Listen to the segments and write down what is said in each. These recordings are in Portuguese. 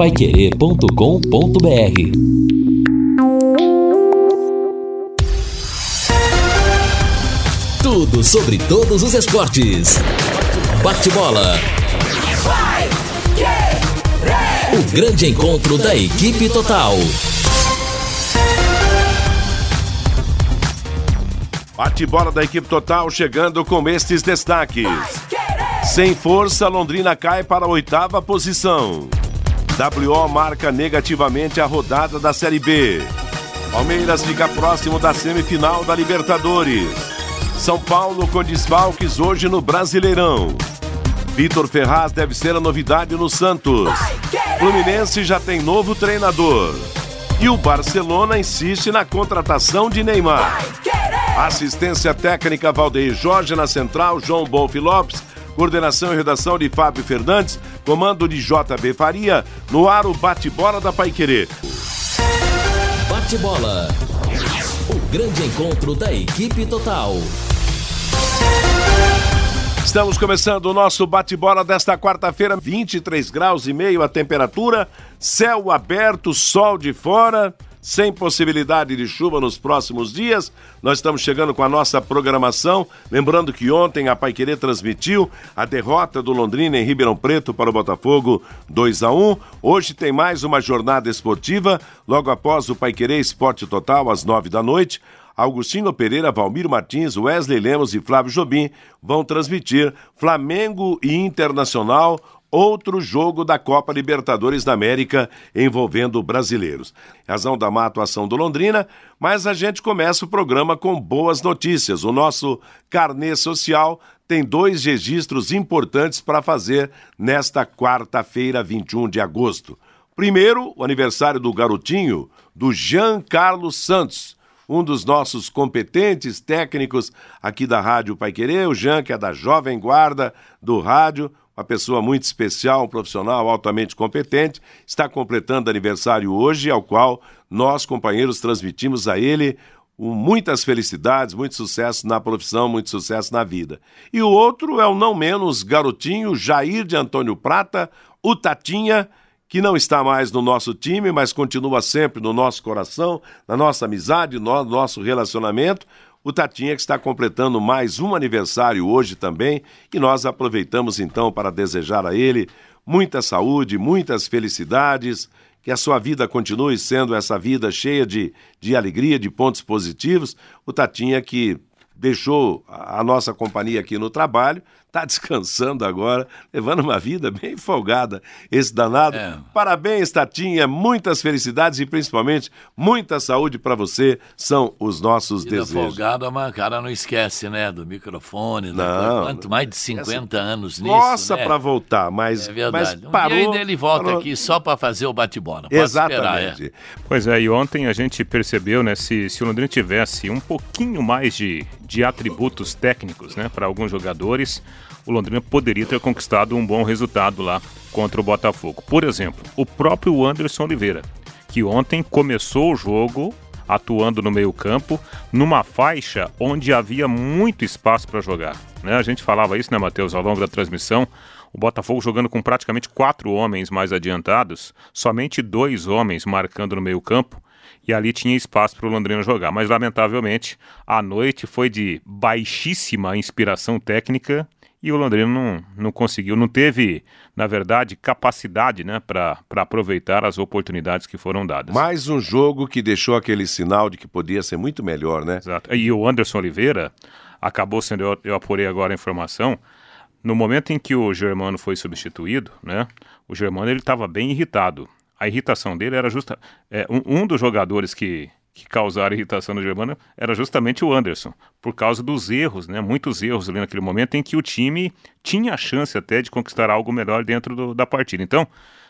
paiquerê.com.br Tudo sobre todos os esportes. Bate-bola. O grande encontro da equipe total. Bate-bola da equipe total chegando com estes destaques. Sem força, Londrina cai para a oitava posição. WO marca negativamente a rodada da Série B. Palmeiras fica próximo da semifinal da Libertadores. São Paulo com desfalques hoje no Brasileirão. Vitor Ferraz deve ser a novidade no Santos. Fluminense já tem novo treinador. E o Barcelona insiste na contratação de Neymar. Assistência técnica Valdeir Jorge na central, João Bolf Lopes. Coordenação e redação de Fábio Fernandes. Comando de JB Faria. No ar o bate-bola da Paiquerê. Bate-bola. O grande encontro da equipe total. Estamos começando o nosso bate-bola desta quarta-feira, 23 graus e meio a temperatura, céu aberto, sol de fora, sem possibilidade de chuva nos próximos dias. Nós estamos chegando com a nossa programação. Lembrando que ontem a Paiquerê transmitiu a derrota do Londrina em Ribeirão Preto para o Botafogo 2 a 1 Hoje tem mais uma jornada esportiva, logo após o Paiquerê Esporte Total, às nove da noite. Augustino Pereira, Valmir Martins, Wesley Lemos e Flávio Jobim vão transmitir Flamengo e Internacional, outro jogo da Copa Libertadores da América envolvendo brasileiros. Razão da má atuação do Londrina, mas a gente começa o programa com boas notícias. O nosso carnê social tem dois registros importantes para fazer nesta quarta-feira, 21 de agosto. Primeiro, o aniversário do garotinho, do Jean Carlos Santos um dos nossos competentes técnicos aqui da Rádio Pai Querer, o Jean, que é da Jovem Guarda do Rádio, uma pessoa muito especial, um profissional altamente competente, está completando aniversário hoje, ao qual nós, companheiros, transmitimos a ele muitas felicidades, muito sucesso na profissão, muito sucesso na vida. E o outro é o não menos garotinho Jair de Antônio Prata, o Tatinha, que não está mais no nosso time, mas continua sempre no nosso coração, na nossa amizade, no nosso relacionamento. O Tatinha que está completando mais um aniversário hoje também, e nós aproveitamos então para desejar a ele muita saúde, muitas felicidades, que a sua vida continue sendo essa vida cheia de, de alegria, de pontos positivos. O Tatinha que deixou a nossa companhia aqui no trabalho, está descansando agora, levando uma vida bem folgada, esse danado. É. Parabéns, Tatinha, muitas felicidades e principalmente muita saúde para você, são os nossos vida desejos. folgada, mas o cara não esquece, né, do microfone, não, quanto mais de 50 essa... anos nisso, Nossa, né? para voltar, mas, é verdade. mas parou. Um dia ele volta parou. aqui só para fazer o bate-bola. Exatamente. Esperar, é. Pois é, e ontem a gente percebeu, né, se, se o Londrina tivesse um pouquinho mais de, de atributos técnicos, né, para alguns jogadores, o Londrina poderia ter conquistado um bom resultado lá contra o Botafogo. Por exemplo, o próprio Anderson Oliveira, que ontem começou o jogo atuando no meio-campo, numa faixa onde havia muito espaço para jogar. Né? A gente falava isso, né, Matheus, ao longo da transmissão. O Botafogo jogando com praticamente quatro homens mais adiantados, somente dois homens marcando no meio-campo, e ali tinha espaço para o Londrina jogar. Mas, lamentavelmente, a noite foi de baixíssima inspiração técnica e o Londrina não, não conseguiu, não teve, na verdade, capacidade né, para aproveitar as oportunidades que foram dadas. Mais um jogo que deixou aquele sinal de que podia ser muito melhor, né? Exato. E o Anderson Oliveira acabou sendo, eu, eu apurei agora a informação, no momento em que o Germano foi substituído, né, o Germano ele estava bem irritado. A irritação dele era justa. É, um, um dos jogadores que, que causaram irritação no Germano era justamente o Anderson, por causa dos erros, né? Muitos erros ali naquele momento em que o time tinha a chance até de conquistar algo melhor dentro do, da partida. Então,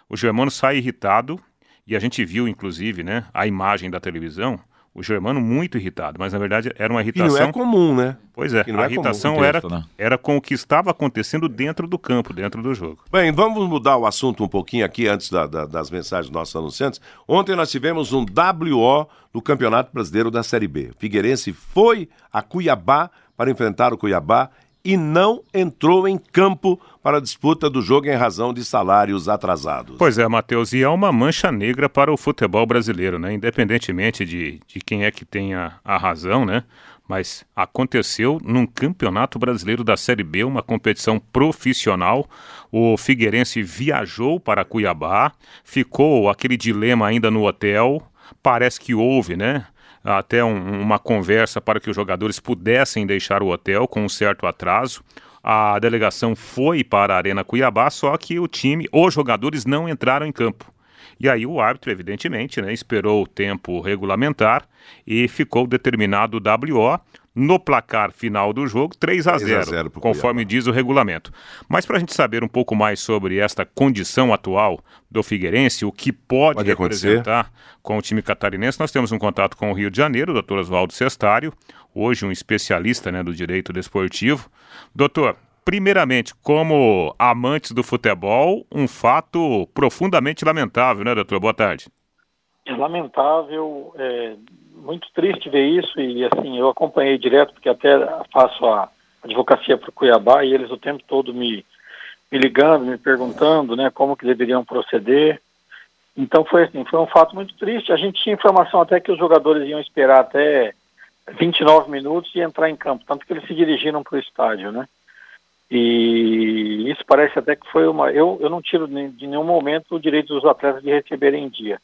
o Germano sai irritado e a gente viu, inclusive, né, a imagem da televisão o Germano muito irritado, mas na verdade era uma irritação. Que não é comum, né? Pois é, a é irritação era, né? era com o que estava acontecendo dentro do campo, dentro do jogo. Bem, vamos mudar o assunto um pouquinho aqui antes da, da, das mensagens dos nossos anunciantes. Ontem nós tivemos um WO no Campeonato Brasileiro da Série B. Figueirense foi a Cuiabá para enfrentar o Cuiabá e não entrou em campo para a disputa do jogo em razão de salários atrasados. Pois é, Matheus, e é uma mancha negra para o futebol brasileiro, né? Independentemente de, de quem é que tenha a razão, né? Mas aconteceu num campeonato brasileiro da Série B, uma competição profissional. O Figueirense viajou para Cuiabá, ficou aquele dilema ainda no hotel. Parece que houve, né? Até um, uma conversa para que os jogadores pudessem deixar o hotel com um certo atraso. A delegação foi para a Arena Cuiabá, só que o time, os jogadores não entraram em campo. E aí o árbitro, evidentemente, né, esperou o tempo regulamentar e ficou determinado o WO no placar final do jogo, 3 a 0, 0 conforme diz o regulamento. Mas para a gente saber um pouco mais sobre esta condição atual do Figueirense, o que pode, pode representar acontecer. com o time catarinense, nós temos um contato com o Rio de Janeiro, o doutor Oswaldo Cestário, hoje um especialista né, do direito desportivo. Doutor, primeiramente, como amantes do futebol, um fato profundamente lamentável, né, doutor? Boa tarde. É lamentável, é, muito triste ver isso e assim eu acompanhei direto porque até faço a advocacia para o Cuiabá e eles o tempo todo me, me ligando, me perguntando, né, como que deveriam proceder. Então foi assim, foi um fato muito triste. A gente tinha informação até que os jogadores iam esperar até 29 minutos e entrar em campo, tanto que eles se dirigiram para o estádio, né? E isso parece até que foi uma. Eu, eu não tiro de nenhum momento o direito dos atletas de receberem em dia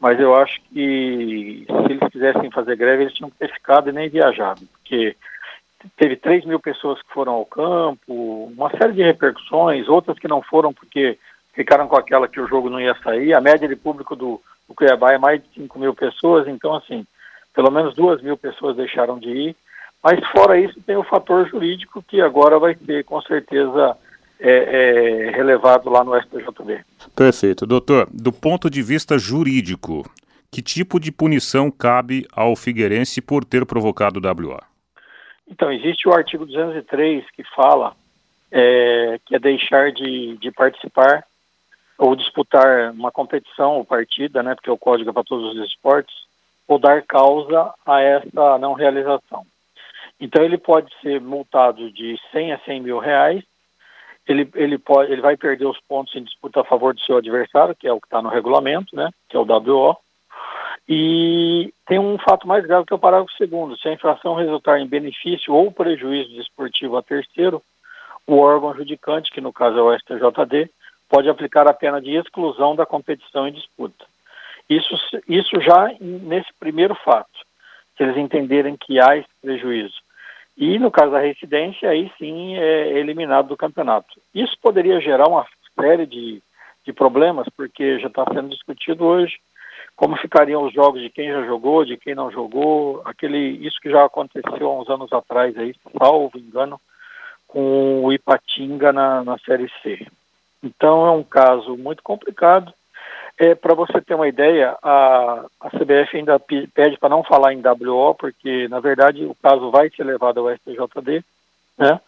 mas eu acho que se eles quisessem fazer greve, eles tinham que ter ficado e nem viajado, porque teve 3 mil pessoas que foram ao campo, uma série de repercussões, outras que não foram porque ficaram com aquela que o jogo não ia sair. A média de público do, do Cuiabá é mais de 5 mil pessoas, então, assim, pelo menos 2 mil pessoas deixaram de ir. Mas, fora isso, tem o fator jurídico que agora vai ter, com certeza, é, é, relevado lá no STJD. Perfeito. Doutor, do ponto de vista jurídico, que tipo de punição cabe ao Figueirense por ter provocado o WA? Então, existe o artigo 203 que fala é, que é deixar de, de participar ou disputar uma competição ou partida, né, porque o código é para todos os esportes, ou dar causa a essa não realização. Então ele pode ser multado de 100 a 100 mil reais ele, ele, pode, ele vai perder os pontos em disputa a favor do seu adversário, que é o que está no regulamento, né, que é o WO. E tem um fato mais grave que é o parágrafo segundo. Se a infração resultar em benefício ou prejuízo desportivo a terceiro, o órgão judicante, que no caso é o STJD, pode aplicar a pena de exclusão da competição em disputa. Isso, isso já nesse primeiro fato, se eles entenderem que há esse prejuízo. E no caso da residência, aí sim é eliminado do campeonato. Isso poderia gerar uma série de, de problemas, porque já está sendo discutido hoje como ficariam os jogos de quem já jogou, de quem não jogou, aquele isso que já aconteceu há uns anos atrás aí, salvo engano, com o Ipatinga na, na Série C. Então é um caso muito complicado é, para você ter uma ideia, a, a CBF ainda pede para não falar em WO, porque, na verdade, o caso vai ser levado ao STJD, né?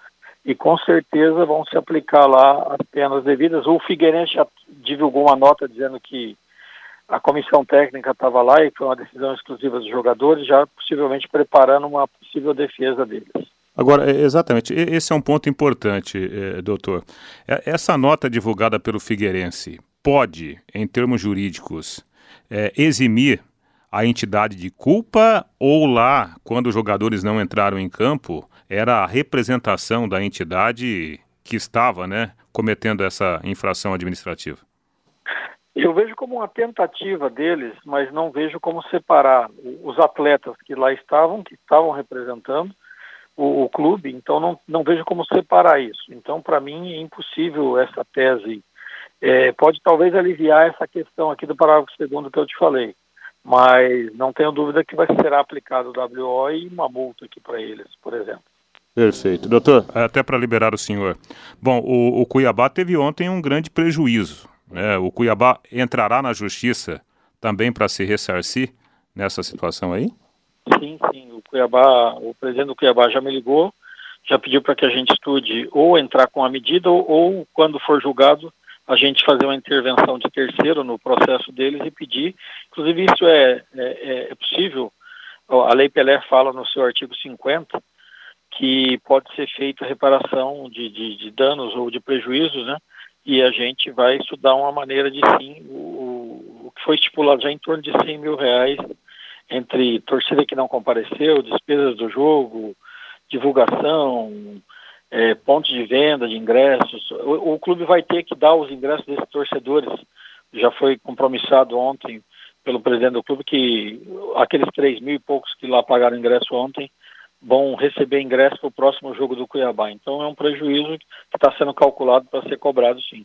E com certeza vão se aplicar lá as penas devidas. O Figueirense já divulgou uma nota dizendo que a comissão técnica estava lá e foi uma decisão exclusiva dos jogadores, já possivelmente preparando uma possível defesa deles. Agora, exatamente, esse é um ponto importante, eh, doutor. Essa nota divulgada pelo Figueirense, pode, em termos jurídicos, é, eximir a entidade de culpa ou lá, quando os jogadores não entraram em campo, era a representação da entidade que estava né, cometendo essa infração administrativa? Eu vejo como uma tentativa deles, mas não vejo como separar os atletas que lá estavam, que estavam representando o, o clube, então não, não vejo como separar isso. Então, para mim, é impossível essa tese é, pode talvez aliviar essa questão aqui do parágrafo segundo que eu te falei, mas não tenho dúvida que vai ser aplicado o WO e uma multa aqui para eles, por exemplo. Perfeito. Doutor, até para liberar o senhor. Bom, o, o, Cuiabá teve ontem um grande prejuízo. Né? O Cuiabá entrará na justiça também para se ressarcir nessa situação aí? Sim, sim. O Cuiabá, o presidente do Cuiabá já me ligou, já pediu para que a gente estude ou entrar com a medida ou, ou quando for julgado, a gente fazer uma intervenção de terceiro no processo deles e pedir, inclusive isso é, é, é possível, a Lei Pelé fala no seu artigo 50 que pode ser feita reparação de, de, de, danos ou de prejuízos, né? E a gente vai estudar uma maneira de sim, o, o que foi estipulado já em torno de 100 mil reais entre torcida que não compareceu, despesas do jogo, divulgação, é, pontos de venda de ingressos. O, o, clube vai ter que dar os ingressos desses torcedores. Já foi compromissado ontem pelo presidente do clube que aqueles três mil e poucos que lá pagaram ingresso ontem vão receber ingresso para o próximo jogo do Cuiabá. Então é um prejuízo que está sendo calculado para ser cobrado sim.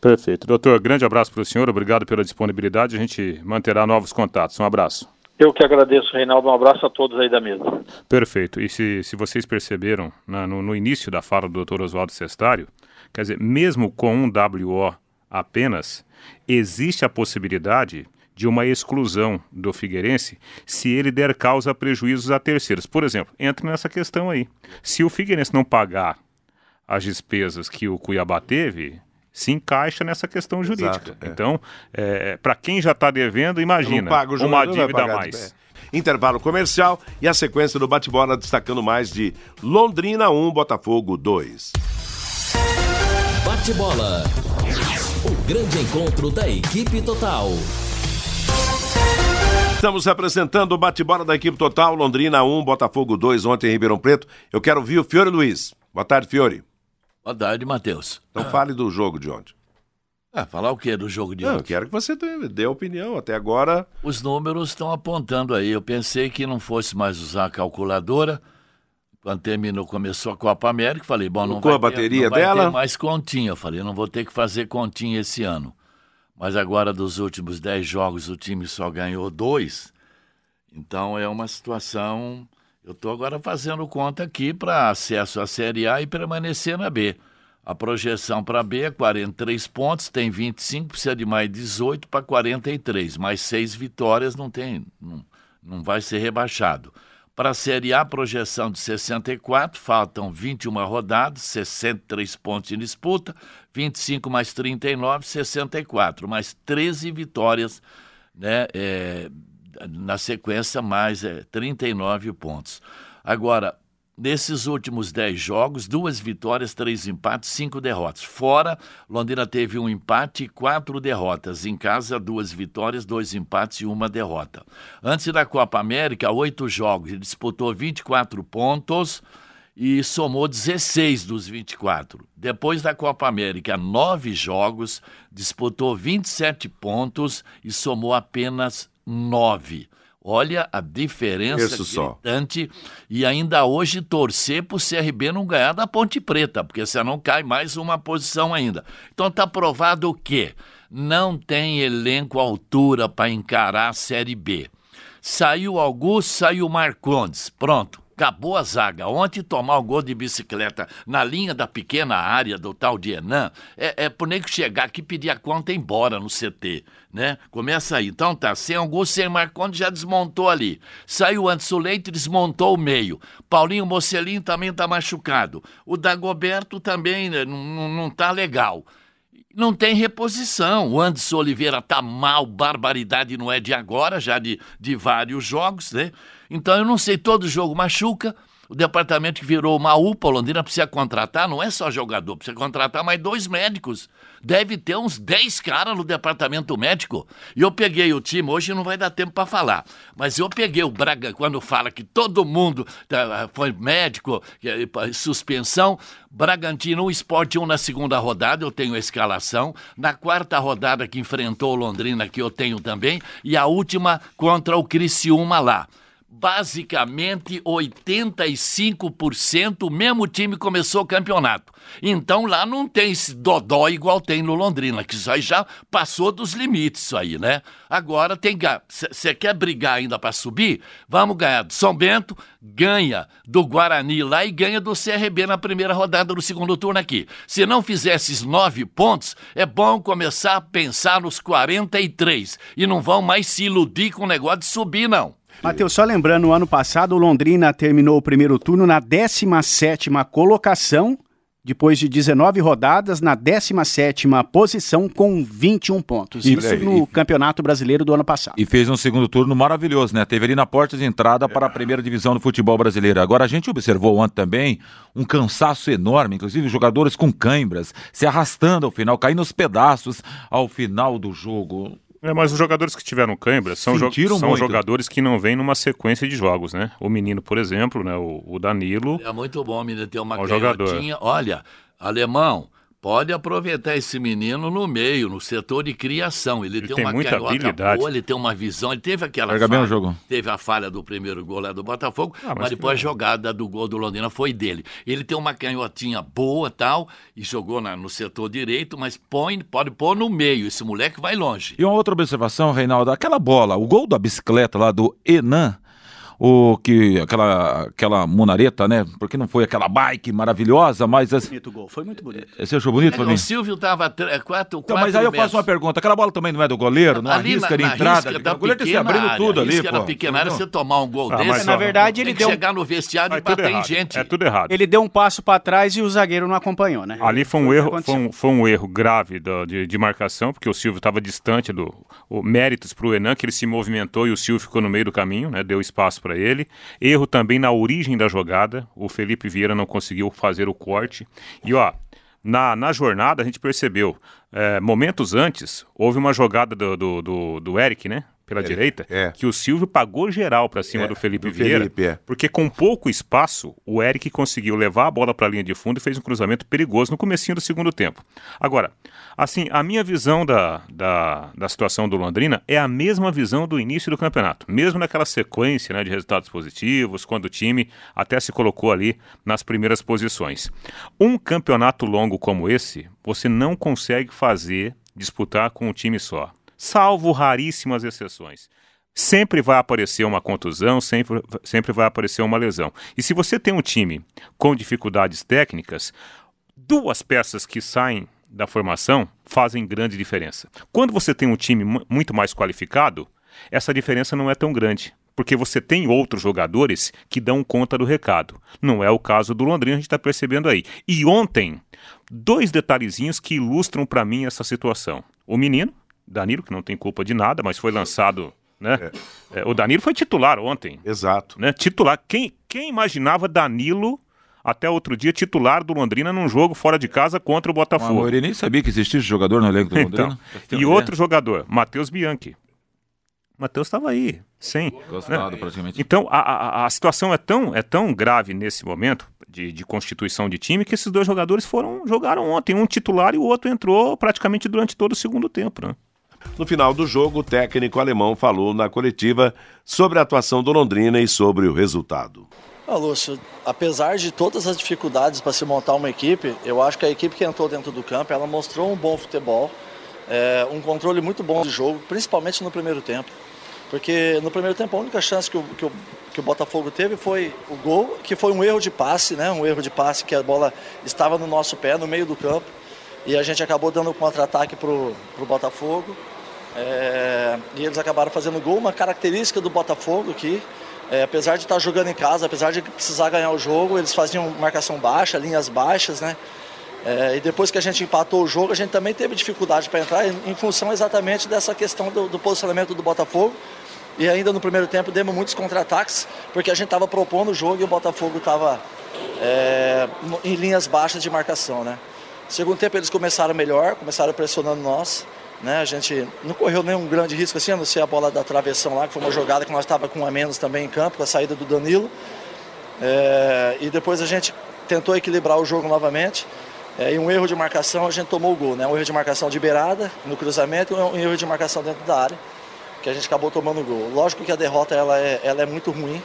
Perfeito. Doutor, grande abraço para o senhor, obrigado pela disponibilidade. A gente manterá novos contatos. Um abraço. Eu que agradeço, Reinaldo. Um abraço a todos aí da mesa. Perfeito. E se, se vocês perceberam, na, no, no, início da fala do Dr. Oswaldo Cestário, quer dizer, mesmo com um WO apenas, existe a possibilidade de uma exclusão do Figueirense se ele der causa a prejuízos a terceiros. Por exemplo, entra nessa questão aí. Se o Figueirense não pagar as despesas que o Cuiabá teve, se encaixa nessa questão jurídica. Exato, é. Então, é, para quem já está devendo, imagina uma dívida a mais. Intervalo comercial e a sequência do bate-bola destacando mais de Londrina 1, Botafogo 2. Bate-bola. O grande encontro da equipe total. Estamos apresentando o bate-bola da equipe total, Londrina 1, Botafogo 2, ontem em Ribeirão Preto. Eu quero ouvir o Fiore Luiz. Boa tarde, Fiore. Boa tarde, Matheus. Então fale do jogo de ontem. Ah, falar o que do jogo de Não, ontem? Eu quero que você dê opinião. Até agora. Os números estão apontando aí. Eu pensei que não fosse mais usar a calculadora. Quando terminou, começou a Copa América, falei, bom, não, vai, a bateria ter, não dela? vai ter mais continha. Eu falei, não vou ter que fazer continha esse ano. Mas agora, dos últimos 10 jogos, o time só ganhou dois. Então é uma situação. Eu estou agora fazendo conta aqui para acesso à Série A e permanecer na B. A projeção para B é 43 pontos, tem 25, precisa de mais 18 para 43. Mais seis vitórias não tem, não, não vai ser rebaixado. Para a Série A, projeção de 64, faltam 21 rodadas, 63 pontos em disputa, 25 mais 39, 64, mais 13 vitórias né, é, na sequência, mais é, 39 pontos. Agora, Nesses últimos 10 jogos, duas vitórias, três empates, cinco derrotas. Fora, Londrina teve um empate e quatro derrotas. Em casa, duas vitórias, dois empates e uma derrota. Antes da Copa América, oito jogos. Ele disputou 24 pontos e somou 16 dos 24. Depois da Copa América, nove jogos, disputou 27 pontos e somou apenas nove. Olha a diferença Isso gritante só. e ainda hoje torcer para o CRB não ganhar da Ponte Preta, porque senão cai mais uma posição ainda. Então está provado o quê? Não tem elenco altura para encarar a Série B. Saiu Augusto, saiu Marcondes. Pronto. Acabou a zaga. Ontem tomar o gol de bicicleta na linha da pequena área do tal de Enan é, é por nem que chegar aqui pedir a conta e ir embora no CT, né? Começa aí. Então tá, sem Augusto, sem Marcondes já desmontou ali. Saiu antes o Leite, desmontou o meio. Paulinho Mocelinho também tá machucado. O Dagoberto também né, não, não tá legal não tem reposição. O Anderson Oliveira tá mal, barbaridade não é de agora, já de, de vários jogos, né? Então eu não sei, todo jogo machuca. O departamento que virou uma UPA, Londrina precisa contratar, não é só jogador, precisa contratar mais dois médicos. Deve ter uns 10 caras no departamento médico. E eu peguei o time, hoje não vai dar tempo para falar, mas eu peguei o Braga quando fala que todo mundo tá, foi médico, suspensão. Bragantino, o Sport 1 na segunda rodada, eu tenho a escalação. Na quarta rodada que enfrentou o Londrina, que eu tenho também. E a última contra o Criciúma lá basicamente 85% o mesmo time começou o campeonato. Então lá não tem esse dodó igual tem no Londrina, que isso aí já passou dos limites isso aí, né? Agora tem você quer brigar ainda para subir? Vamos ganhar do São Bento, ganha do Guarani lá e ganha do CRB na primeira rodada do segundo turno aqui. Se não fizer esses nove pontos, é bom começar a pensar nos 43 e não vão mais se iludir com o negócio de subir não. Matheus, só lembrando, no ano passado o Londrina terminou o primeiro turno na 17ª colocação depois de 19 rodadas, na 17ª posição com 21 pontos. E- Isso e- no Campeonato Brasileiro do ano passado. E fez um segundo turno maravilhoso, né? Teve ali na porta de entrada para a primeira divisão do futebol brasileiro. Agora a gente observou ontem também um cansaço enorme, inclusive jogadores com cãibras, se arrastando ao final, caindo aos pedaços ao final do jogo. É, mas os jogadores que tiveram cãibra são, jo- são muito. jogadores que não vêm numa sequência de jogos, né? O menino, por exemplo, né? O, o Danilo. É muito bom, menino, ter uma jogador. canhotinha. Olha, alemão, pode aproveitar esse menino no meio, no setor de criação. Ele, tem, tem uma muita canhota habilidade. boa, ele tem uma visão, ele teve aquela Larga bem falha, o jogo. teve a falha do primeiro gol lá do Botafogo, Ah, mas mas, que depois a jogada do gol do Londrina foi dele. Ele tem uma canhotinha boa tal, e jogou na- no setor direito, mas põe, pode pôr no meio, esse moleque vai longe. E uma outra observação, Reinaldo, aquela bola, o gol da bicicleta lá do Enan, o que aquela aquela munareta, né? Porque não foi aquela bike maravilhosa, mas as, Bonito gol, foi muito bonito. você achou bonito mim? O Silvio estava quatro, Então, mas aí eu faço uma pergunta, aquela bola também não é do goleiro, não ali arrisca na, de entrada, risca o goleiro tá se pequena abrindo área, tudo ali, pô. pequena área, Entendeu? você tomar um gol Ah, desse, mas, Na verdade, ele deu, chegar no vestiário É e bater em gente. É tudo errado. ele deu um passo para trás e o zagueiro não acompanhou, né? Ali foi um que erro, foi um, foi um erro grave do- de, de marcação, porque o Silvio estava distante do o, méritos para o Enan, que ele se movimentou e o Silvio ficou no meio do caminho, né, deu espaço para ele. Erro também na origem da jogada, o Felipe Vieira não conseguiu fazer o corte. E ó, na, na jornada a gente percebeu, é, momentos antes, houve uma jogada do, do, do, do Eric, né? Pela direita, é. que o Silvio pagou geral para cima É, do Felipe do Vieira. Felipe, é. Porque com pouco espaço, o Eric conseguiu levar a bola para a linha de fundo e fez um cruzamento perigoso no comecinho do segundo tempo. Agora, assim, a minha visão da, da, da situação do Londrina é a mesma visão do início do campeonato. Mesmo naquela sequência né, de resultados positivos, quando o time até se colocou ali nas primeiras posições. Um campeonato longo como esse, você não consegue fazer, disputar com um time só. Salvo raríssimas exceções. Sempre vai aparecer uma contusão, sempre, sempre vai aparecer uma lesão. E se você tem um time com dificuldades técnicas, duas peças que saem da formação fazem grande diferença. Quando você tem um time mu- muito mais qualificado, essa diferença não é tão grande. Porque você tem outros jogadores que dão conta do recado. Não é o caso do Londrina, a gente está percebendo aí. E ontem, dois detalhezinhos que ilustram para mim essa situação. O menino, Danilo, que não tem culpa de nada, mas foi lançado. Né? É, o Danilo foi titular ontem. Exato. Né? Titular. Quem, quem imaginava Danilo, até outro dia, titular do Londrina num jogo fora de casa contra o A Botafogo? maioria nem sabia que existia esse jogador no elenco do Então, Londrina. Ter e uma outro jogador, Matheus Bianchi. Matheus estava aí, sem. ideia. Gostado, praticamente. Então, a, a, a situação é tão, é tão grave nesse momento de, de constituição de time que esses dois jogadores foram jogaram ontem. Um titular e o outro entrou praticamente durante todo o segundo tempo. Né? No final do jogo, o técnico alemão falou na coletiva sobre a atuação do Londrina e sobre o resultado. Ah, Lúcio, apesar de todas as dificuldades para se montar uma equipe, eu acho que a equipe que entrou dentro do campo, ela mostrou um bom futebol, é, um controle muito bom de jogo, principalmente no primeiro tempo. Porque no primeiro tempo a única chance que o, que o, que o Botafogo teve foi o gol, que foi um erro de passe, né? um erro de passe que a bola estava no nosso pé, no meio do campo, e a gente acabou dando um contra-ataque para o Botafogo. É, e eles acabaram fazendo gol, uma característica do Botafogo que, é, apesar de estar jogando em casa, apesar de precisar ganhar o jogo, eles faziam marcação baixa, linhas baixas, né? É, e depois que a gente empatou o jogo, a gente também teve dificuldade para entrar em, função exatamente dessa questão do, do posicionamento do Botafogo. E ainda no primeiro tempo demos muitos contra-ataques, porque a gente estava propondo o jogo e o Botafogo estava é, em linhas baixas de marcação, né? Segundo tempo eles começaram melhor, começaram pressionando nós, né? A gente não correu nenhum grande risco assim, a não ser a bola da travessão lá, que foi uma jogada que nós estava com um a menos também em campo, com a saída do Danilo. É, e depois a gente tentou equilibrar o jogo novamente. É, e um erro de marcação, a gente tomou o gol, né? Um erro de marcação de beirada no cruzamento e um erro de marcação dentro da área, que a gente acabou tomando o gol. Lógico que a derrota ela é, ela é muito ruim,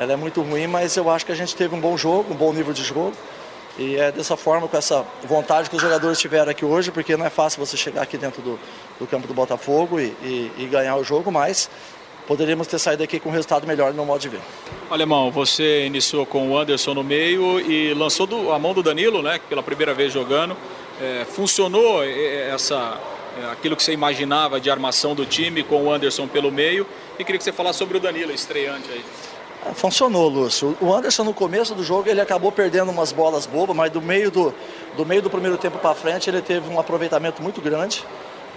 ela é muito ruim, mas eu acho que a gente teve um bom jogo, um bom nível de jogo. E é dessa forma, com essa vontade que os jogadores tiveram aqui hoje, porque não é fácil você chegar aqui dentro do, do campo do Botafogo e, e- e ganhar o jogo, mas poderíamos ter saído aqui com um resultado melhor no modo de ver. Alemão, você iniciou com o Anderson no meio e lançou do- a mão do Danilo, né? Pela primeira vez jogando. É, funcionou é, essa, é, aquilo que você imaginava de armação do time com o Anderson pelo meio. E queria que você falasse sobre o Danilo, estreante aí. Funcionou, Lúcio. O Anderson no começo do jogo ele acabou perdendo umas bolas bobas, mas do meio do, do meio do primeiro tempo para frente ele teve um aproveitamento muito grande.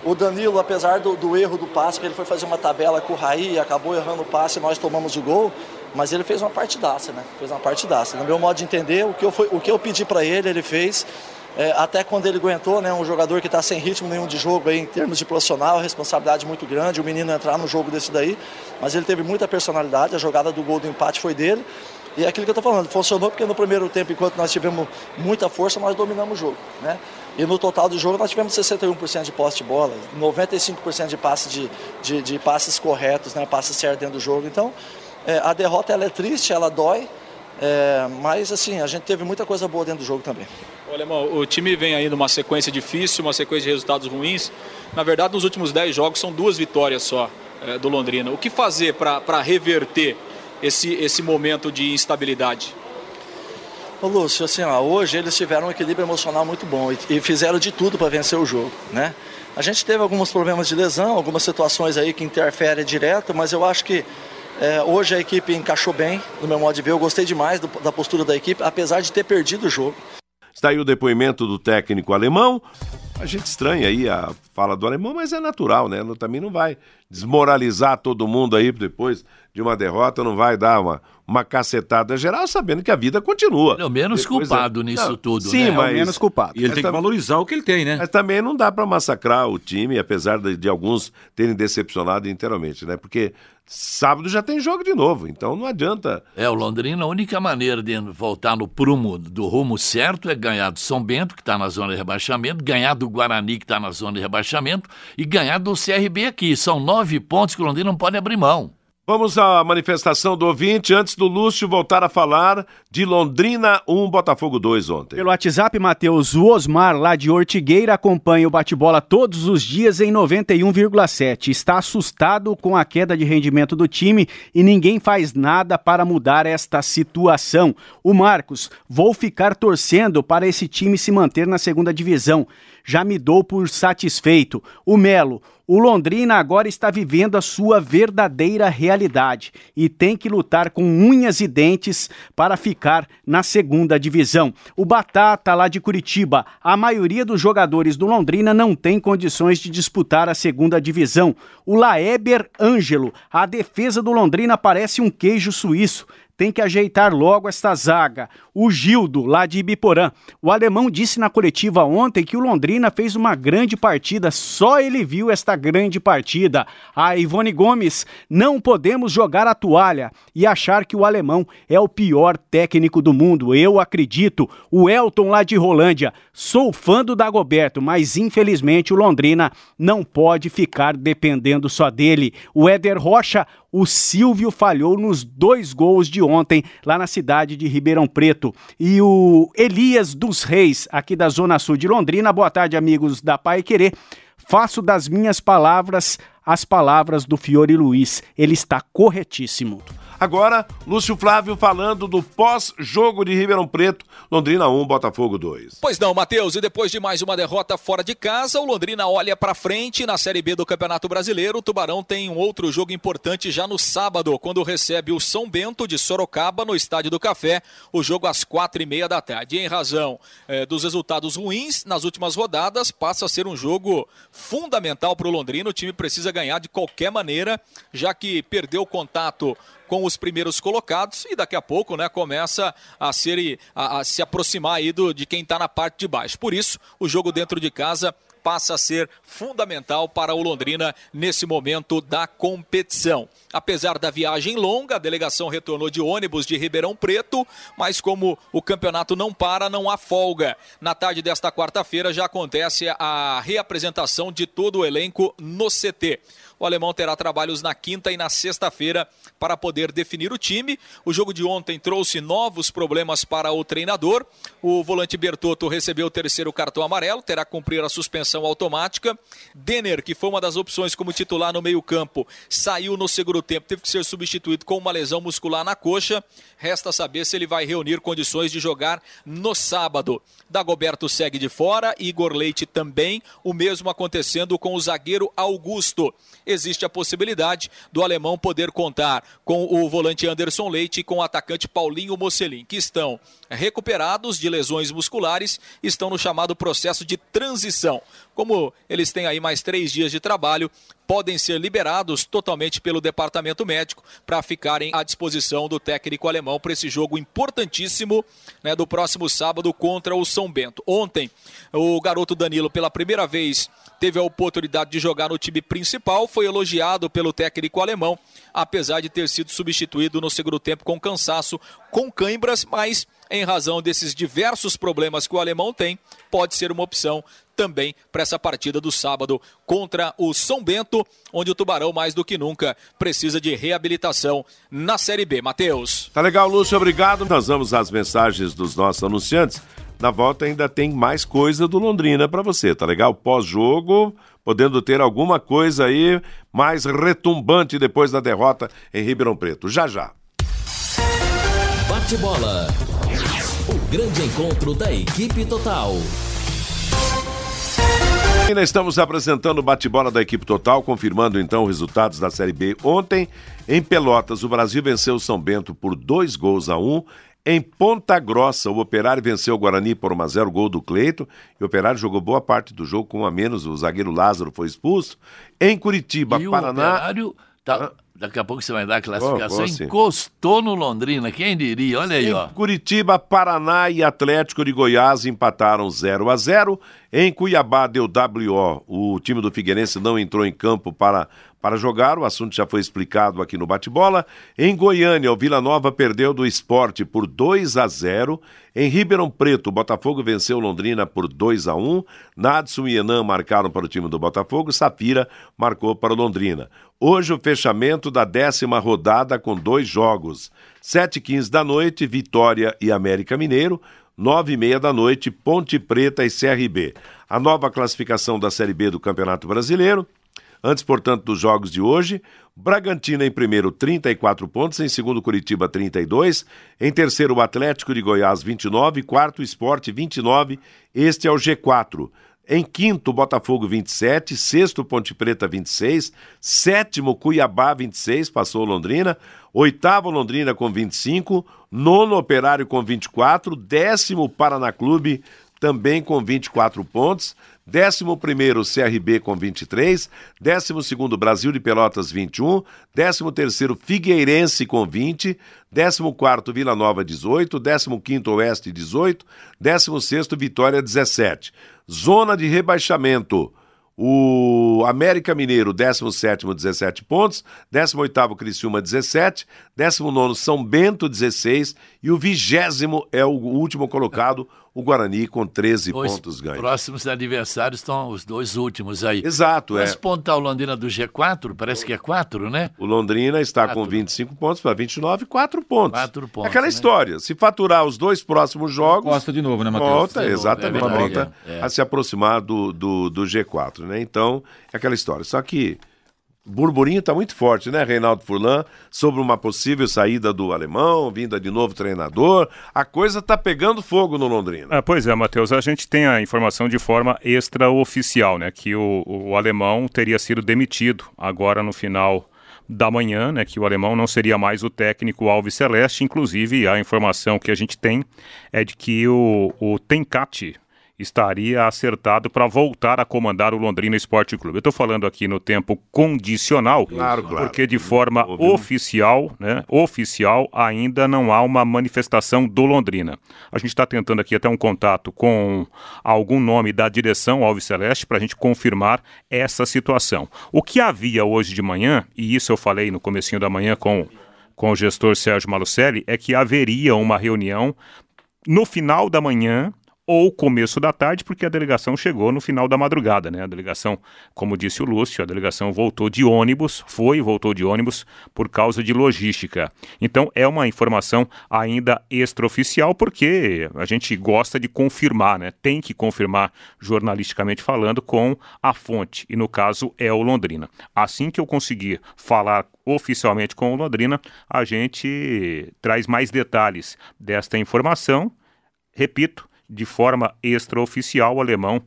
O Danilo, apesar do, do, erro do passe, que ele foi fazer uma tabela com o Raí acabou errando o passe, nós tomamos o gol, mas ele fez uma partidaça, né? Fez uma partidaça. No meu modo de entender, o que eu, foi, o que eu pedi para ele, ele fez. É, até quando ele aguentou, né? Um jogador que está sem ritmo nenhum de jogo aí, em termos de profissional, responsabilidade muito grande, o menino entrar no jogo desse daí. Mas ele teve muita personalidade, a jogada do gol do empate foi dele. E é aquilo que eu estou falando, funcionou porque no primeiro tempo, enquanto nós tivemos muita força, nós dominamos o jogo, né? E no total do jogo nós tivemos 61% de posse de bola, 95% de passes, de, de, de, passes corretos, né? passes certos dentro do jogo. Então, é, a derrota ela é triste, ela dói, é, mas assim, a gente teve muita coisa boa dentro do jogo também. Olha, irmão, o time vem aí numa sequência difícil, uma sequência de resultados ruins. Na verdade, nos últimos 10 jogos são duas vitórias só é, do Londrina. O que fazer para reverter esse, esse momento de instabilidade? Ô Lúcio, assim, ó, hoje eles tiveram um equilíbrio emocional muito bom e, e fizeram de tudo para vencer o jogo, né? A gente teve alguns problemas de lesão, algumas situações aí que interferem direto, mas eu acho que é, hoje a equipe encaixou bem, no meu modo de ver. Eu gostei demais do, da postura da equipe, apesar de ter perdido o jogo. Está aí o depoimento do técnico alemão. A gente estranha aí a fala do alemão, mas é natural, né? Também não vai desmoralizar todo mundo aí depois de uma derrota, não vai dar uma, uma cacetada geral, sabendo que a vida continua. Não, menos Depois culpado é... nisso não, tudo, sim, né? mas... É menos culpado. E ele tem que valorizar o que ele tem, né? Mas também não dá para massacrar o time, apesar de, de, alguns terem decepcionado inteiramente, né? Porque sábado já tem jogo de novo, então não adianta. É, o Londrina, a única maneira de voltar no prumo do rumo certo é ganhar do São Bento, que está na zona de rebaixamento, ganhar do Guarani, que está na zona de rebaixamento, e ganhar do CRB aqui. São nove pontos que o Londrina não pode abrir mão. Vamos à manifestação do ouvinte antes do Lúcio voltar a falar de Londrina 1, Botafogo 2 ontem. Pelo WhatsApp, Matheus, o Osmar, lá de Ortigueira, acompanha o bate-bola todos os dias em 91,7. Está assustado com a queda de rendimento do time e ninguém faz nada para mudar esta situação. O Marcos, vou ficar torcendo para esse time se manter na segunda divisão. Já me dou por satisfeito. O Melo, o Londrina agora está vivendo a sua verdadeira realidade e tem que lutar com unhas e dentes para ficar na segunda divisão. O Batata, lá de Curitiba, a maioria dos jogadores do Londrina não tem condições de disputar a segunda divisão. O Laeber Ângelo, a defesa do Londrina parece um queijo suíço tem que ajeitar logo esta zaga. O Gildo, lá de Ibiporã. O alemão disse na coletiva ontem que o Londrina fez uma grande partida, só ele viu esta grande partida. A Ivone Gomes, não podemos jogar a toalha e achar que o alemão é o pior técnico do mundo. Eu acredito. O Elton, lá de Rolândia, sou fã do Dagoberto, mas infelizmente o Londrina não pode ficar dependendo só dele. O Éder Rocha, o Silvio falhou nos dois gols de ontem lá na cidade de Ribeirão Preto. E o Elias dos Reis, aqui da Zona Sul de Londrina. Boa tarde, amigos da Pai Querer. Faço das minhas palavras as palavras do Fiore Luiz. Ele está corretíssimo. Agora, Lúcio Flávio falando do pós-jogo de Ribeirão Preto, Londrina 1, Botafogo 2. Pois não, Matheus, e depois de mais uma derrota fora de casa, o Londrina olha para frente na Série B do Campeonato Brasileiro. O Tubarão tem um outro jogo importante já no sábado, quando recebe o São Bento de Sorocaba no Estádio do Café, o jogo às quatro e meia da tarde. E em razão eh, dos resultados ruins nas últimas rodadas, passa a ser um jogo fundamental para o Londrina. O time precisa ganhar de qualquer maneira, já que perdeu o contato com os primeiros colocados e daqui a pouco né, começa a, ser, a, a se aproximar aí do, de quem está na parte de baixo. Por isso, o jogo dentro de casa passa a ser fundamental para o Londrina nesse momento da competição. Apesar da viagem longa, a delegação retornou de ônibus de Ribeirão Preto, mas como o campeonato não para, não há folga. Na tarde desta quarta-feira já acontece a reapresentação de todo o elenco no CT. O alemão terá trabalhos na quinta e na sexta-feira para poder definir o time. O jogo de ontem trouxe novos problemas para o treinador. O volante Bertotto recebeu o terceiro cartão amarelo, terá que cumprir a suspensão automática. Denner, que foi uma das opções como titular no meio-campo, saiu no segundo tempo, teve que ser substituído com uma lesão muscular na coxa. Resta saber se ele vai reunir condições de jogar no sábado. Dagoberto segue de fora, Igor Leite também, o mesmo acontecendo com o zagueiro Augusto. Existe a possibilidade do alemão poder contar com o volante Anderson Leite e com o atacante Paulinho Mocelin, que estão recuperados de lesões musculares, estão no chamado processo de transição. Como eles têm aí mais três dias de trabalho, podem ser liberados totalmente pelo departamento médico para ficarem à disposição do técnico alemão para esse jogo importantíssimo né, do próximo sábado contra o São Bento. Ontem, o garoto Danilo, pela primeira vez, teve a oportunidade de jogar no time principal, foi elogiado pelo técnico alemão, apesar de ter sido substituído no segundo tempo com cansaço, com cãibras, mas em razão desses diversos problemas que o alemão tem, pode ser uma opção também para essa partida do sábado contra o São Bento, onde o Tubarão mais do que nunca precisa de reabilitação na Série B. Matheus. Tá legal, Lúcio, obrigado. Nós vamos às mensagens dos nossos anunciantes. Na volta ainda tem mais coisa do Londrina para você, tá legal? Pós-jogo, podendo ter alguma coisa aí mais retumbante depois da derrota em Ribeirão Preto. Já já. Bate bola. O grande encontro da equipe total. Ainda estamos apresentando o bate-bola da equipe total, confirmando então os resultados da Série B. Ontem, em Pelotas, o Brasil venceu o São Bento por dois gols a um. Em Ponta Grossa, o Operário venceu o Guarani por 1 a 0 gol do Cleito. E o Operário jogou boa parte do jogo com um a menos, o zagueiro Lázaro foi expulso. Em Curitiba, e Paraná. O Operário tá... Ah. Daqui a pouco você vai dar a classificação. Oh, oh, Encostou no Londrina, quem diria? Olha aí, em ó. Curitiba, Paraná e Atlético de Goiás empataram 0 a 0 Em Cuiabá deu WO. O time do Figueirense não entrou em campo para, para jogar. O assunto já foi explicado aqui no bate-bola. Em Goiânia, o Vila Nova perdeu do esporte por 2 a 0 Em Ribeirão Preto, o Botafogo venceu Londrina por 2 a 1 Nadson e Enan marcaram para o time do Botafogo. Safira marcou para o Londrina. Hoje o fechamento da décima rodada com dois jogos. Sete e quinze da noite, Vitória e América Mineiro. Nove e meia da noite, Ponte Preta e CRB. A nova classificação da Série B do Campeonato Brasileiro. Antes, portanto, dos jogos de hoje, Bragantino em primeiro, 34 pontos. Em segundo, Curitiba, 32. Em terceiro, o Atlético de Goiás, 29. Quarto, Esporte, 29. Este é o G4. Em quinto, Botafogo 27, sexto, Ponte Preta 26, sétimo, Cuiabá 26, passou Londrina, oitavo, Londrina com 25, nono, Operário com 24, décimo, Paraná Clube também com 24 pontos, décimo primeiro, CRB com 23, décimo segundo, Brasil de Pelotas 21, décimo terceiro, Figueirense com 20, décimo quarto, Vila Nova 18, décimo quinto, Oeste 18, décimo sexto, Vitória 17. Zona de rebaixamento. O América Mineiro, 17, 17 pontos. 18, Criciúma, 17. 19, São Bento, 16. E o vigésimo é o último colocado, o Guarani, com 13 Os pontos ganhos. próximos adversários estão os dois últimos aí. Exato, Mas é. pontar o Londrina do G4, parece que é 4, né? O Londrina está Quatro. com 25 pontos para 29, 4 pontos. Quatro pontos, É aquela né? história. Se faturar os dois próximos jogos. Costa de novo, né, Matheus? Volta, novo, exatamente. é volta é. a se aproximar do, do, do G4, né? Então, é aquela história. Só que burburinho está muito forte, né, Reinaldo Furlan? Sobre uma possível saída do alemão, vinda de novo treinador. A coisa está pegando fogo no Londrina. Ah, pois é, Matheus, a gente tem a informação de forma extraoficial, né? Que o, o alemão teria sido demitido agora no final da manhã, né? Que o alemão não seria mais o técnico Alves Celeste. Inclusive, a informação que a gente tem é de que o, o Tencati estaria acertado para voltar a comandar o Londrina Esporte Clube. Eu estou falando aqui no tempo condicional, Claro, claro. porque de forma Houve um- oficial, né, oficial, ainda não há uma manifestação do Londrina. A gente está tentando aqui até um contato com algum nome da direção Alves Celeste para a gente confirmar essa situação. O que havia hoje de manhã, e isso eu falei no comecinho da manhã com, com o gestor Sérgio Malucelli, é que haveria uma reunião no final da manhã ou começo da tarde, porque a delegação chegou no final da madrugada, né? A delegação, como disse o Lúcio, a delegação voltou de ônibus, foi e voltou de ônibus por causa de logística. Então é uma informação ainda extraoficial, porque a gente gosta de confirmar, né? Tem que confirmar jornalisticamente falando com a fonte, e no caso é o Londrina. Assim que eu conseguir falar oficialmente com o Londrina, a gente traz mais detalhes desta informação. Repito, de forma extraoficial, o alemão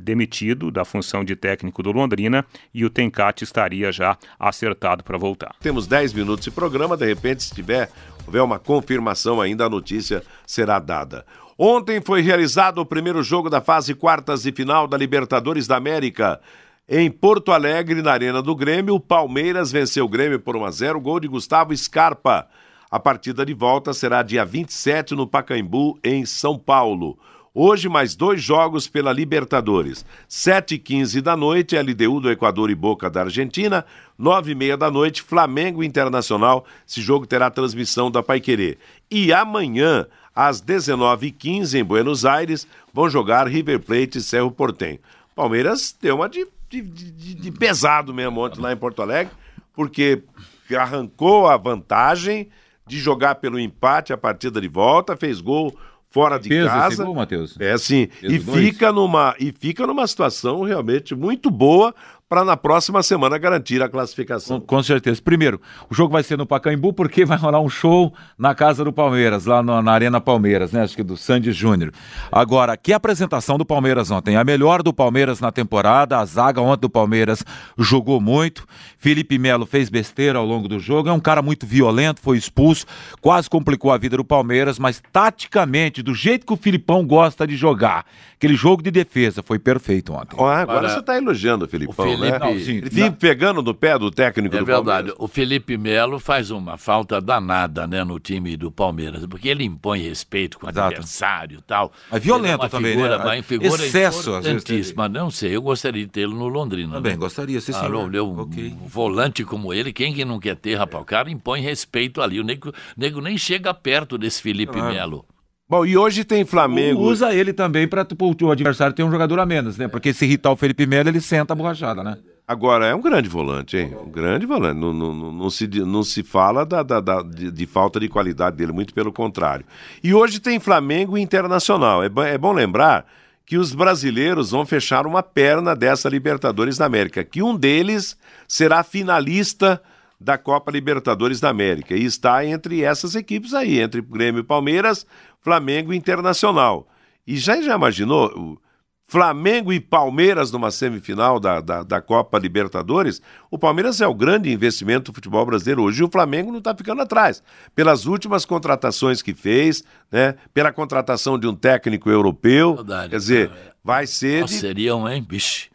demitido da função de técnico do Londrina e o Tencate estaria já acertado para voltar. Temos 10 minutos de programa, de repente, se tiver houver uma confirmação ainda, a notícia será dada. Ontem foi realizado o primeiro jogo da fase quartas e final da Libertadores da América. Em Porto Alegre, na Arena do Grêmio, o Palmeiras venceu o Grêmio por 1 a 0, gol de Gustavo Scarpa. A partida de volta será dia 27 no Pacaembu, em São Paulo. Hoje, mais dois jogos pela Libertadores. 7 e 15 da noite, LDU do Equador e Boca da Argentina. 9 e meia da noite, Flamengo Internacional. Esse jogo terá transmissão da Paiquerê. E amanhã, às 19h15, em Buenos Aires, vão jogar River Plate e Cerro Portenho. Palmeiras deu uma de, de, de, de pesado mesmo ontem lá em Porto Alegre, porque arrancou a vantagem de jogar pelo empate a partida de volta, fez gol fora de Peso casa. esse gol, Matheus? É sim, Peso e dois. fica numa e fica numa situação realmente muito boa para na próxima semana garantir a classificação. Com certeza. Primeiro, o jogo vai ser no Pacaembu porque vai rolar um show na casa do Palmeiras, lá no- na Arena Palmeiras, né? Acho que do Sandy Júnior. Agora, que apresentação do Palmeiras ontem. A melhor do Palmeiras na temporada. A zaga ontem do Palmeiras jogou muito. Felipe Melo fez besteira ao longo do jogo. É um cara muito violento, foi expulso, quase complicou a vida do Palmeiras, mas taticamente, do jeito que o Filipão gosta de jogar, aquele jogo de defesa foi perfeito ontem. Ó, agora Olha, você está elogiando o Filipão, o Felipe- né? Não, sim. Ele pegando no pé do técnico É do verdade. Palmeiras. O Felipe Melo faz uma falta danada né, no time do Palmeiras, porque ele impõe respeito com o Exato. adversário e tal. É violento também, figura, né? Uma figura Excesso, às vezes, importantíssima. Não sei, eu gostaria de tê-lo no Londrina. Também né? gostaria, sim, Ah, senhor. olha, um, Ok. um volante como ele, quem que não quer ter, rapaz? O cara impõe respeito ali. O nego, nego nem chega perto desse Felipe. Melo. Bom, e hoje tem Flamengo. Usa ele também para o adversário ter um jogador a menos, né? Porque se irritar o Felipe Melo, ele senta a borrachada, né? Agora, é um grande volante, hein? Um grande volante. Não, não, não, se, não se fala da, da- da- de, de falta de qualidade dele, muito pelo contrário. E hoje tem Flamengo e Internacional. É, é bom lembrar que os brasileiros vão fechar uma perna dessa Libertadores da América, que um deles será finalista da Copa Libertadores da América. E está entre essas equipes aí, entre Grêmio e Palmeiras, Flamengo e Internacional. E já, já imaginou? o Flamengo e Palmeiras numa semifinal da, da, da Copa Libertadores, o Palmeiras é o grande investimento do futebol brasileiro hoje e o Flamengo não está ficando atrás. Pelas últimas contratações que fez, né? pela contratação de um técnico europeu. Verdade, quer dizer, vai ser. Nossa, de- seriam, hein, bicho?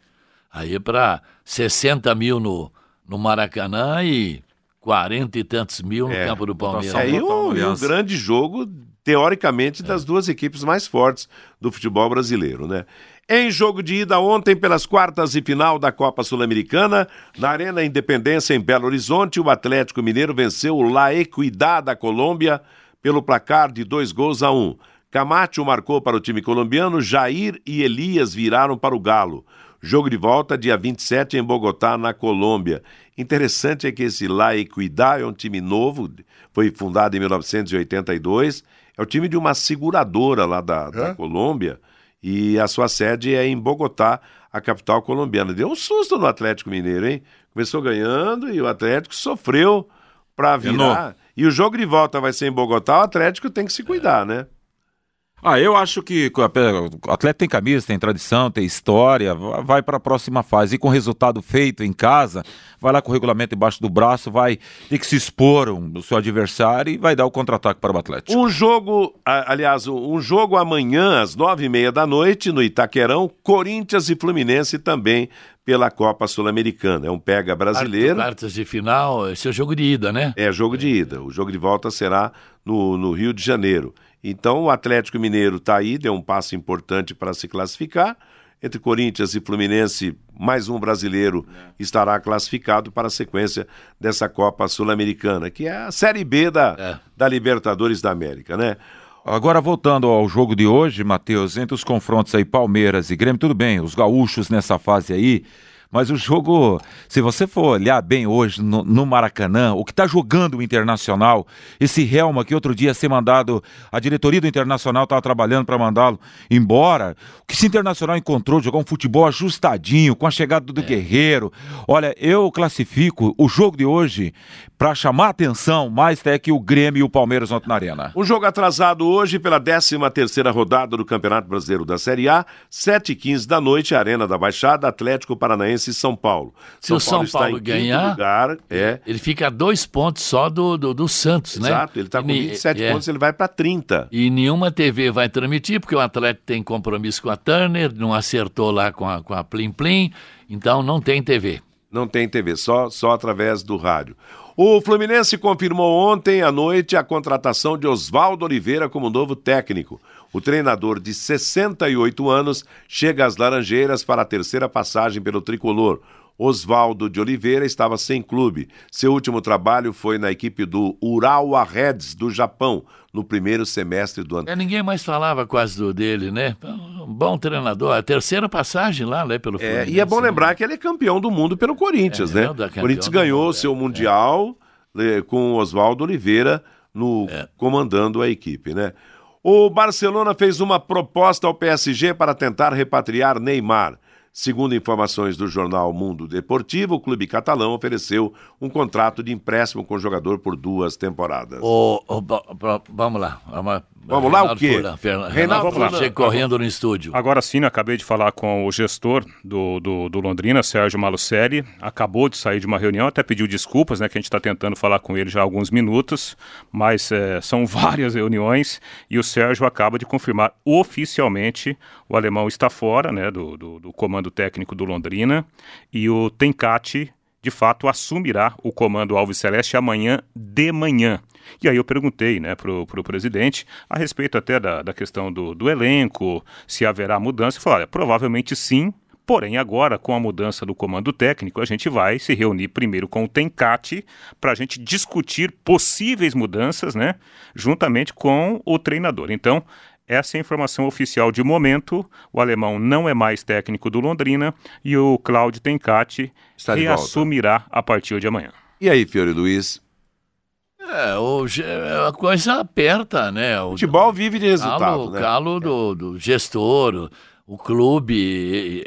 Aí para 60 mil no, no Maracanã e 40 e tantos mil no É, campo do Palmeiras. É, e Total, um, um grande jogo, teoricamente, das duas equipes mais fortes do futebol brasileiro, né? Em jogo de ida ontem pelas quartas e final da Copa Sul-Americana, na Arena Independência em Belo Horizonte, o Atlético Mineiro venceu o La Equidad da Colômbia pelo placar de dois gols a um. Camacho marcou para o time colombiano, Jair e Elias viraram para o Galo. Jogo de volta dia 27 em Bogotá, na Colômbia. Interessante é que esse La Equidad é um time novo, foi fundado em 1982, é o time de uma seguradora lá da, da Colômbia e a sua sede é em Bogotá, a capital colombiana. Deu um susto no Atlético Mineiro, hein? Começou ganhando e o Atlético sofreu para virar. E o jogo de volta vai ser em Bogotá, o Atlético tem que se cuidar, né? Ah, eu acho que o atleta tem camisa, tem tradição, tem história, va- vai para a próxima fase. E com o resultado feito em casa, vai lá com o regulamento embaixo do braço, vai ter que se expor um, do seu adversário e vai dar o contra-ataque para o Atlético. Um jogo, aliás, um jogo amanhã às nove e meia da noite no Itaquerão, Corinthians e Fluminense também pela Copa Sul-Americana. É um pega brasileiro. Quartas de final, esse é o jogo de ida, né? É jogo de ida. O jogo de volta será no, no Rio de Janeiro. Então o Atlético Mineiro está aí, deu um passo importante para se classificar. Entre Corinthians e Fluminense, mais um brasileiro estará classificado para a sequência dessa Copa Sul-Americana, que é a Série B da, É. da Libertadores da América, né? Agora, voltando ao jogo de hoje, Matheus, entre os confrontos aí, Palmeiras e Grêmio, tudo bem, os gaúchos nessa fase aí, mas o jogo, se você for olhar bem hoje no, no Maracanã, o que está jogando o Internacional, esse Helma que outro dia ia ser mandado, a diretoria do Internacional estava trabalhando para mandá-lo embora. O que esse Internacional encontrou jogar um futebol ajustadinho, com a chegada do é. Guerreiro. Olha, eu classifico o jogo de hoje para chamar a atenção mais até que o Grêmio e o Palmeiras ontem na Arena. Um jogo atrasado hoje pela 13 terceira rodada do Campeonato Brasileiro da Série A, 7h15 da noite, Arena da Baixada, Atlético Paranaense e São Paulo. Se São o São Paulo, ganhar, lugar, é. ele fica a dois pontos só do, do, do Santos, Exato, né? Exato, ele está com 27 é, pontos, ele vai para 30. E nenhuma TV vai transmitir, porque o Atlético tem compromisso com a Turner, não acertou lá com a, com a Plim Plim, então não tem TV. Não tem TV, só, só através do rádio. O Fluminense confirmou ontem à noite a contratação de Oswaldo Oliveira como novo técnico. O treinador de 68 anos chega às Laranjeiras para a terceira passagem pelo tricolor. Oswaldo de Oliveira estava sem clube. Seu último trabalho foi na equipe do Urawa Reds do Japão, no primeiro semestre do ano. É, ninguém mais falava quase do dele, né? Um bom treinador. A terceira passagem lá, né, pelo é, E é bom lembrar que ele é campeão do mundo pelo Corinthians, é, né? O Corinthians ganhou o seu é. Mundial é. com Oswaldo Oliveira no, é. comandando a equipe, né? O Barcelona fez uma proposta ao PSG para tentar repatriar Neymar. Segundo informações do jornal Mundo Deportivo, o clube catalão ofereceu um contrato de empréstimo com o jogador por duas temporadas. Oh, oh, vamos lá. Vamos, vamos lá o quê? Fura, Reinaldo, Reinaldo Fura, chega correndo no estúdio. Agora sim, acabei de falar com o gestor do, do, do, Londrina, Sérgio Malucelli. Acabou de sair de uma reunião, até pediu desculpas, né? Que a gente está tentando falar com ele já há alguns minutos, mas é, são várias reuniões e o Sérgio acaba de confirmar oficialmente o alemão está fora, né? Do, do, do comando comando técnico do Londrina e o Tencati, de fato, assumirá o comando Alves Celeste amanhã de manhã. E aí eu perguntei né, para o presidente a respeito até da, da questão do, do elenco, se haverá mudança. Ele falou, olha, provavelmente sim, Porém, agora, com a mudança do comando técnico, a gente vai se reunir primeiro com o Tencate para a gente discutir possíveis mudanças, né? Juntamente com o treinador. Então, essa é a informação oficial de momento. O alemão não é mais técnico do Londrina e o Claudio Tencati reassumirá a partir de amanhã. E aí, Fiore Luiz? É, hoje a coisa aperta, né? O futebol vive de resultado, calo, né? calo do, do gestor, o clube.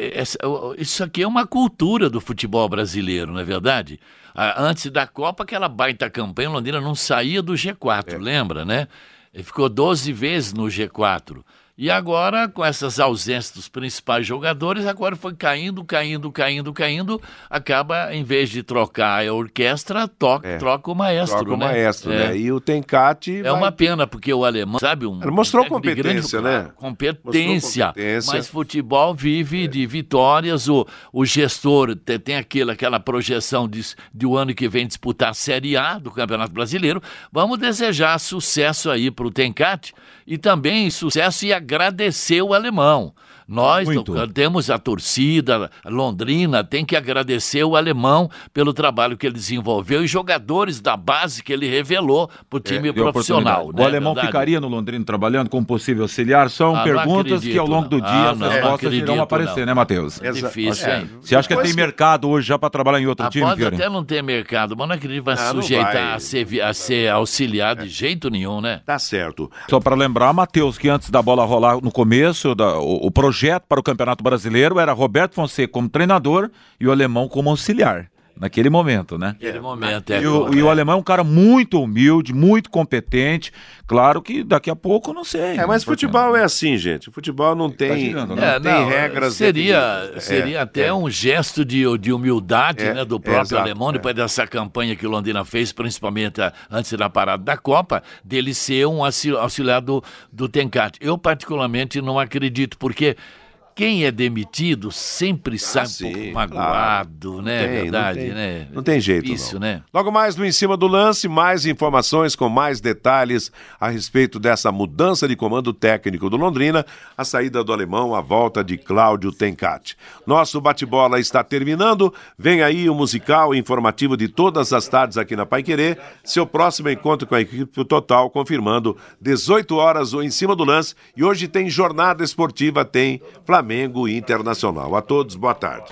Isso aqui é uma cultura do futebol brasileiro, não é verdade? Antes da Copa, aquela baita campanha, Londrina não saía do G4, é. lembra, né? Ele ficou 12 vezes no G4. E agora, com essas ausências dos principais jogadores, agora foi caindo, caindo, caindo, caindo. Acaba, em vez de trocar a orquestra, toca, é. troca o maestro. Troca né? o maestro, é. né? E o Tencati. É vai... uma pena, porque o alemão, sabe, um. Ele mostrou competência, grande, né? Competência, competência. Mas futebol vive é. de vitórias. O, o gestor tem, tem aquela, aquela projeção de, de o ano que vem disputar a Série A do Campeonato Brasileiro. Vamos desejar sucesso aí para o Tencati e também sucesso e agradecer o alemão. Nós Muito. temos a torcida londrina, tem que agradecer o alemão pelo trabalho que ele desenvolveu e jogadores da base que ele revelou para o é, time é, profissional. Né, o alemão verdade? ficaria no Londrina trabalhando como possível auxiliar? São ah, perguntas que ao longo do dia ah, as respostas irão aparecer, não. né, Matheus? É difícil, é. hein? Você acha que tem mercado hoje já para trabalhar em outro ah, time, Pode até não ter mercado, mas não acredito que vai ah, sujeitar vai. A, ser, a ser auxiliar de jeito nenhum, né? Tá certo. Só para lembrar, Matheus, que antes da bola rolar no começo, da, o, o projeto para o Campeonato Brasileiro era Roberto Fonseca como treinador e o alemão como auxiliar naquele momento, né? Naquele momento, é. E o, e o, alemão é um cara muito humilde, muito competente. Claro que daqui a pouco não sei. É, mas futebol é assim, gente. Futebol não tem, tá girando, não é, tem não, regras. Seria, seria é, até é. um gesto de, de humildade é, né, do próprio exato, alemão, é. depois dessa campanha que o Londrina fez, principalmente antes da parada da Copa, dele ser um auxiliar do, do Tencate. Eu, particularmente, não acredito, porque quem é demitido sempre sai sim, um pouco magoado, claro. né? Tem, Verdade, não tem, né? Não tem jeito, Difícil, não. né? Logo mais no Em Cima do Lance, mais informações com mais detalhes a respeito dessa mudança de comando técnico do Londrina, a saída do alemão, a volta de Cláudio Tencati. Nosso bate-bola está terminando, vem aí o musical informativo de todas as tardes aqui na Paiquerê, seu próximo encontro com a equipe total, confirmando 18 horas o Em Cima do Lance, e hoje tem jornada esportiva, tem Flamengo Internacional. A todos, boa tarde.